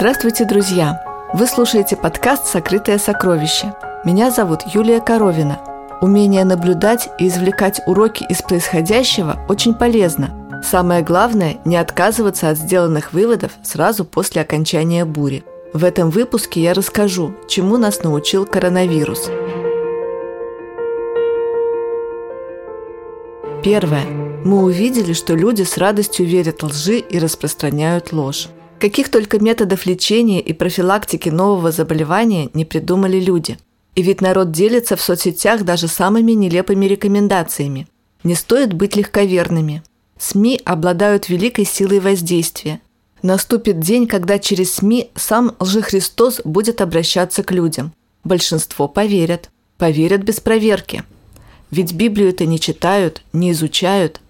Здравствуйте, друзья! Вы слушаете подкаст «Сокрытое сокровище». Меня зовут Юлия Коровина. Умение наблюдать и извлекать уроки из происходящего очень полезно. Самое главное – не отказываться от сделанных выводов сразу после окончания бури. В этом выпуске я расскажу, чему нас научил коронавирус. Первое. Мы увидели, что люди с радостью верят лжи и распространяют ложь. Каких только методов лечения и профилактики нового заболевания не придумали люди. И ведь народ делится в соцсетях даже самыми нелепыми рекомендациями. Не стоит быть легковерными. СМИ обладают великой силой воздействия. Наступит день, когда через СМИ сам лжехристос будет обращаться к людям. Большинство поверят. Поверят без проверки. Ведь Библию-то не читают, не изучают –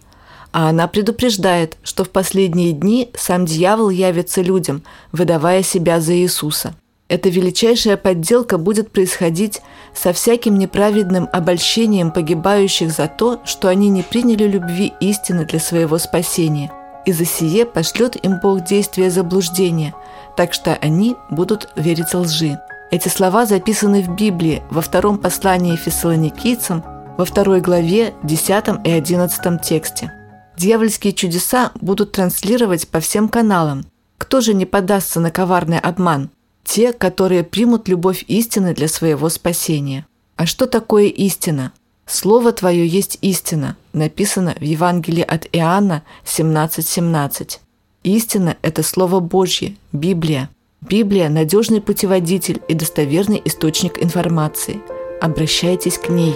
а она предупреждает, что в последние дни сам дьявол явится людям, выдавая себя за Иисуса. Эта величайшая подделка будет происходить со всяким неправедным обольщением погибающих за то, что они не приняли любви истины для своего спасения. И за сие пошлет им Бог действие заблуждения, так что они будут верить лжи. Эти слова записаны в Библии во втором послании фессалоникийцам, во второй главе, 10 и 11 тексте. Дьявольские чудеса будут транслировать по всем каналам. Кто же не подастся на коварный обман? Те, которые примут любовь истины для своего спасения. А что такое истина? Слово Твое есть истина, написано в Евангелии от Иоанна 17.17. 17. Истина – это Слово Божье, Библия. Библия – надежный путеводитель и достоверный источник информации. Обращайтесь к ней.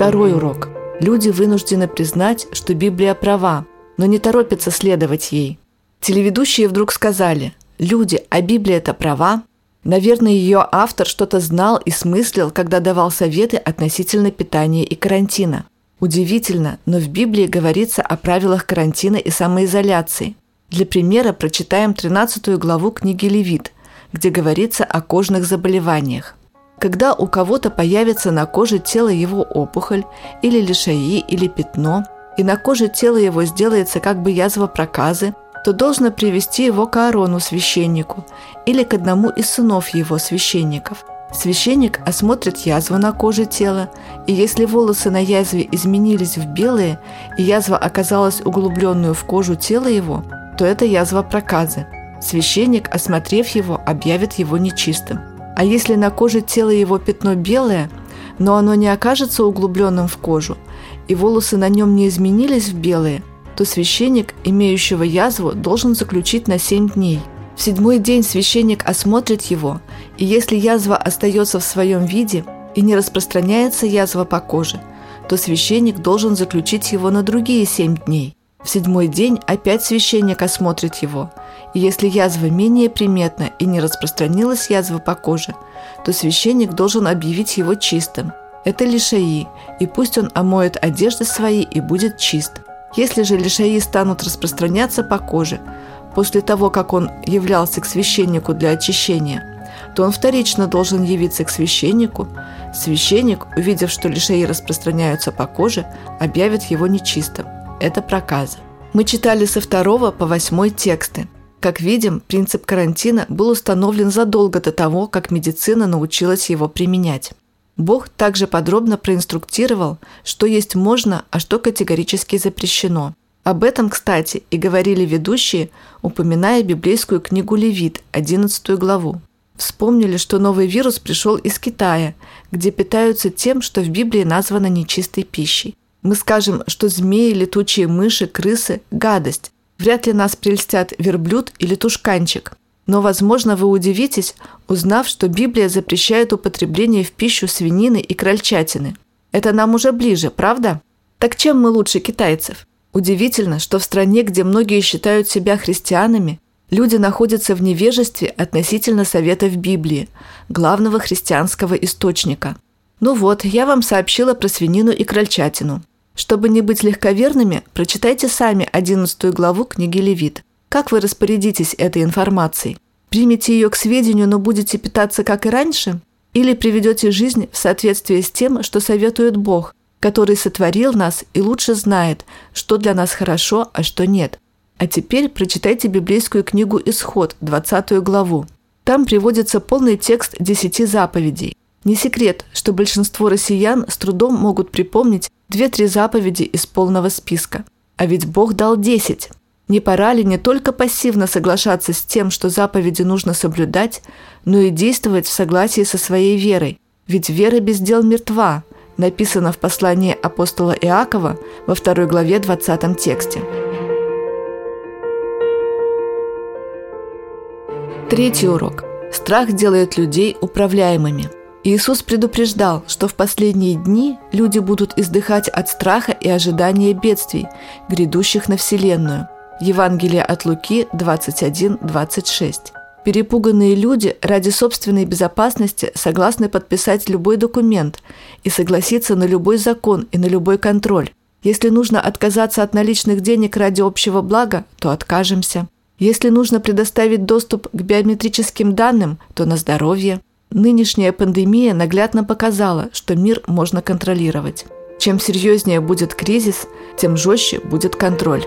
Второй урок. Люди вынуждены признать, что Библия права, но не торопятся следовать ей. Телеведущие вдруг сказали, люди, а Библия это права? Наверное, ее автор что-то знал и смыслил, когда давал советы относительно питания и карантина. Удивительно, но в Библии говорится о правилах карантина и самоизоляции. Для примера прочитаем 13 главу книги Левит, где говорится о кожных заболеваниях. Когда у кого-то появится на коже тела его опухоль, или лишаи, или пятно, и на коже тела его сделается как бы язва проказы, то должно привести его к Аарону священнику или к одному из сынов его священников. Священник осмотрит язву на коже тела, и если волосы на язве изменились в белые, и язва оказалась углубленную в кожу тела его, то это язва проказы. Священник, осмотрев его, объявит его нечистым. А если на коже тела его пятно белое, но оно не окажется углубленным в кожу, и волосы на нем не изменились в белые, то священник, имеющего язву, должен заключить на семь дней. В седьмой день священник осмотрит его, и если язва остается в своем виде и не распространяется язва по коже, то священник должен заключить его на другие семь дней. В седьмой день опять священник осмотрит его, и если язва менее приметна и не распространилась язва по коже, то священник должен объявить его чистым. Это лишаи, и пусть он омоет одежды свои и будет чист. Если же лишаи станут распространяться по коже, после того, как он являлся к священнику для очищения, то он вторично должен явиться к священнику. Священник, увидев, что лишаи распространяются по коже, объявит его нечистым это проказа. Мы читали со второго по восьмой тексты. Как видим, принцип карантина был установлен задолго до того, как медицина научилась его применять. Бог также подробно проинструктировал, что есть можно, а что категорически запрещено. Об этом, кстати, и говорили ведущие, упоминая библейскую книгу Левит, 11 главу. Вспомнили, что новый вирус пришел из Китая, где питаются тем, что в Библии названо нечистой пищей. Мы скажем, что змеи, летучие мыши, крысы – гадость. Вряд ли нас прельстят верблюд или тушканчик. Но, возможно, вы удивитесь, узнав, что Библия запрещает употребление в пищу свинины и крольчатины. Это нам уже ближе, правда? Так чем мы лучше китайцев? Удивительно, что в стране, где многие считают себя христианами, люди находятся в невежестве относительно советов Библии, главного христианского источника. Ну вот, я вам сообщила про свинину и крольчатину. Чтобы не быть легковерными, прочитайте сами 11 главу книги Левит. Как вы распорядитесь этой информацией? Примете ее к сведению, но будете питаться как и раньше? Или приведете жизнь в соответствии с тем, что советует Бог, который сотворил нас и лучше знает, что для нас хорошо, а что нет? А теперь прочитайте библейскую книгу «Исход», 20 главу. Там приводится полный текст десяти заповедей. Не секрет, что большинство россиян с трудом могут припомнить две-три заповеди из полного списка. А ведь Бог дал десять. Не пора ли не только пассивно соглашаться с тем, что заповеди нужно соблюдать, но и действовать в согласии со своей верой? Ведь вера без дел мертва, написано в послании апостола Иакова во второй главе 20 тексте. Третий урок. Страх делает людей управляемыми. Иисус предупреждал, что в последние дни люди будут издыхать от страха и ожидания бедствий, грядущих на Вселенную. Евангелие от Луки 21-26. Перепуганные люди ради собственной безопасности согласны подписать любой документ и согласиться на любой закон и на любой контроль. Если нужно отказаться от наличных денег ради общего блага, то откажемся. Если нужно предоставить доступ к биометрическим данным, то на здоровье. Нынешняя пандемия наглядно показала, что мир можно контролировать. Чем серьезнее будет кризис, тем жестче будет контроль.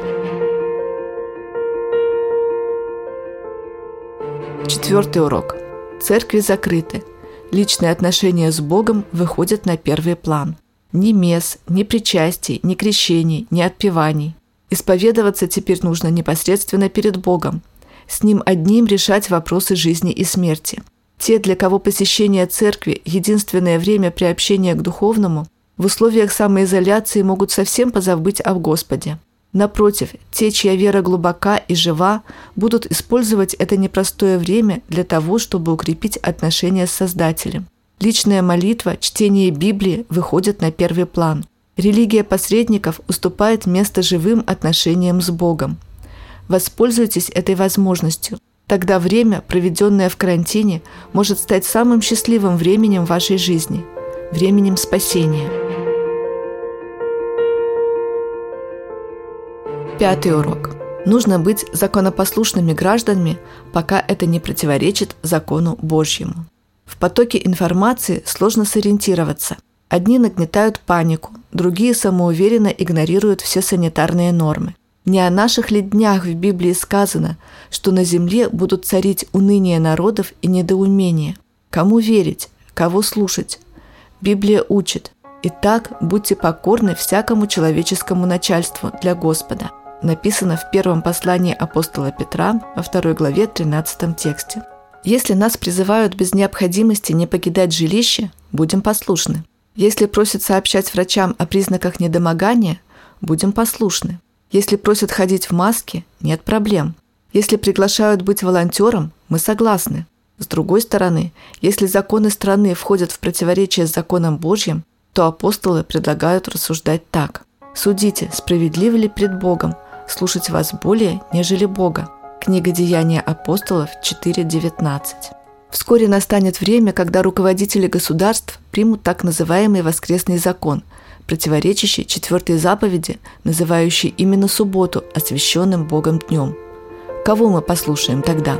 Четвертый урок. Церкви закрыты. Личные отношения с Богом выходят на первый план. Ни мес, ни причастий, ни крещений, ни отпеваний. Исповедоваться теперь нужно непосредственно перед Богом. С Ним одним решать вопросы жизни и смерти. Те, для кого посещение церкви – единственное время приобщения к духовному, в условиях самоизоляции могут совсем позабыть о Господе. Напротив, те, чья вера глубока и жива, будут использовать это непростое время для того, чтобы укрепить отношения с Создателем. Личная молитва, чтение Библии выходят на первый план – Религия посредников уступает место живым отношениям с Богом. Воспользуйтесь этой возможностью. Тогда время, проведенное в карантине, может стать самым счастливым временем вашей жизни, временем спасения. Пятый урок. Нужно быть законопослушными гражданами, пока это не противоречит закону Божьему. В потоке информации сложно сориентироваться – Одни нагнетают панику, другие самоуверенно игнорируют все санитарные нормы. Не о наших ли днях в Библии сказано, что на земле будут царить уныние народов и недоумение? Кому верить? Кого слушать? Библия учит. Итак, будьте покорны всякому человеческому начальству для Господа. Написано в первом послании апостола Петра во второй главе 13 тексте. Если нас призывают без необходимости не покидать жилище, будем послушны. Если просят сообщать врачам о признаках недомогания, будем послушны. Если просят ходить в маске, нет проблем. Если приглашают быть волонтером, мы согласны. С другой стороны, если законы страны входят в противоречие с законом Божьим, то апостолы предлагают рассуждать так. «Судите, справедливы ли пред Богом, слушать вас более, нежели Бога». Книга Деяния апостолов 4.19. Вскоре настанет время, когда руководители государств примут так называемый воскресный закон, противоречащий четвертой заповеди, называющей именно субботу освященным Богом днем. Кого мы послушаем тогда?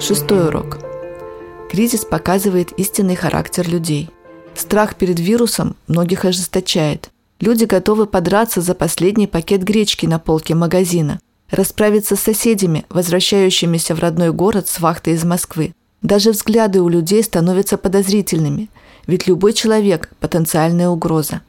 Шестой урок. Кризис показывает истинный характер людей. Страх перед вирусом многих ожесточает. Люди готовы подраться за последний пакет гречки на полке магазина – расправиться с соседями, возвращающимися в родной город с вахты из Москвы. Даже взгляды у людей становятся подозрительными, ведь любой человек – потенциальная угроза.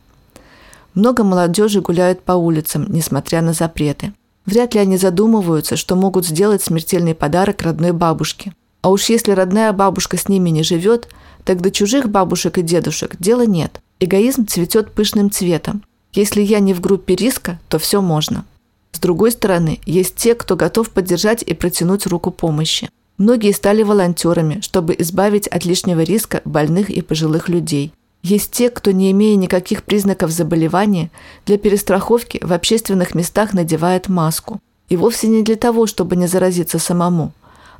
Много молодежи гуляют по улицам, несмотря на запреты. Вряд ли они задумываются, что могут сделать смертельный подарок родной бабушке. А уж если родная бабушка с ними не живет, до чужих бабушек и дедушек дела нет. Эгоизм цветет пышным цветом. Если я не в группе риска, то все можно. С другой стороны, есть те, кто готов поддержать и протянуть руку помощи. Многие стали волонтерами, чтобы избавить от лишнего риска больных и пожилых людей. Есть те, кто, не имея никаких признаков заболевания, для перестраховки в общественных местах надевает маску. И вовсе не для того, чтобы не заразиться самому,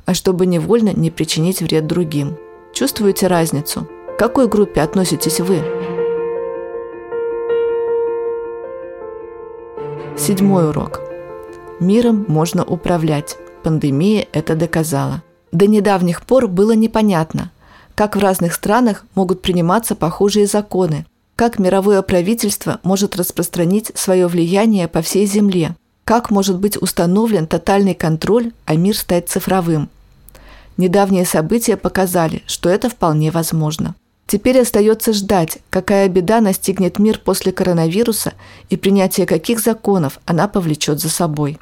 а чтобы невольно не причинить вред другим. Чувствуете разницу? К какой группе относитесь вы? Седьмой урок. Миром можно управлять. Пандемия это доказала. До недавних пор было непонятно, как в разных странах могут приниматься похожие законы. Как мировое правительство может распространить свое влияние по всей Земле? Как может быть установлен тотальный контроль, а мир стать цифровым? Недавние события показали, что это вполне возможно. Теперь остается ждать, какая беда настигнет мир после коронавируса и принятие каких законов она повлечет за собой.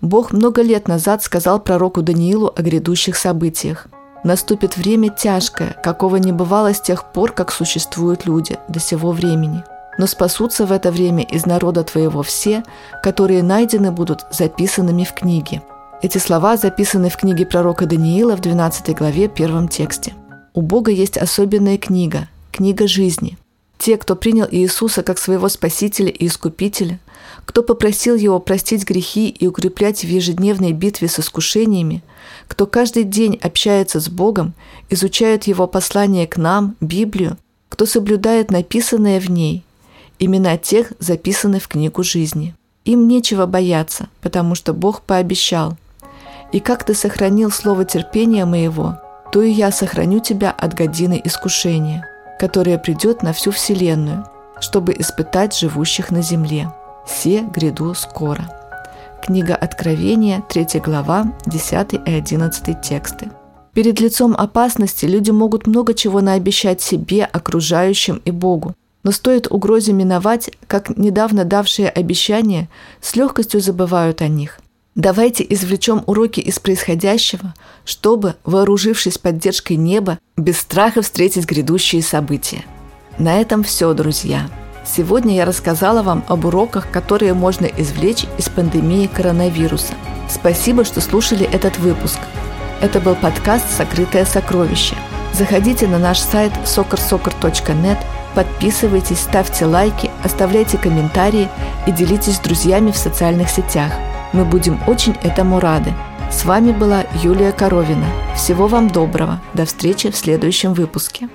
Бог много лет назад сказал пророку Даниилу о грядущих событиях. «Наступит время тяжкое, какого не бывало с тех пор, как существуют люди до сего времени но спасутся в это время из народа твоего все, которые найдены будут записанными в книге». Эти слова записаны в книге пророка Даниила в 12 главе, первом тексте. У Бога есть особенная книга – книга жизни. Те, кто принял Иисуса как своего Спасителя и Искупителя, кто попросил Его простить грехи и укреплять в ежедневной битве с искушениями, кто каждый день общается с Богом, изучает Его послание к нам, Библию, кто соблюдает написанное в ней, Имена тех записаны в книгу жизни. Им нечего бояться, потому что Бог пообещал. «И как ты сохранил слово терпения моего, то и я сохраню тебя от годины искушения, которое придет на всю вселенную, чтобы испытать живущих на земле. Се гряду скоро». Книга Откровения, 3 глава, 10 и 11 тексты. Перед лицом опасности люди могут много чего наобещать себе, окружающим и Богу, но стоит угрозе миновать, как недавно давшие обещания, с легкостью забывают о них. Давайте извлечем уроки из происходящего, чтобы, вооружившись поддержкой неба, без страха встретить грядущие события. На этом все, друзья. Сегодня я рассказала вам об уроках, которые можно извлечь из пандемии коронавируса. Спасибо, что слушали этот выпуск. Это был подкаст «Сокрытое сокровище». Заходите на наш сайт soccersoccer.net – Подписывайтесь, ставьте лайки, оставляйте комментарии и делитесь с друзьями в социальных сетях. Мы будем очень этому рады. С вами была Юлия Коровина. Всего вам доброго. До встречи в следующем выпуске.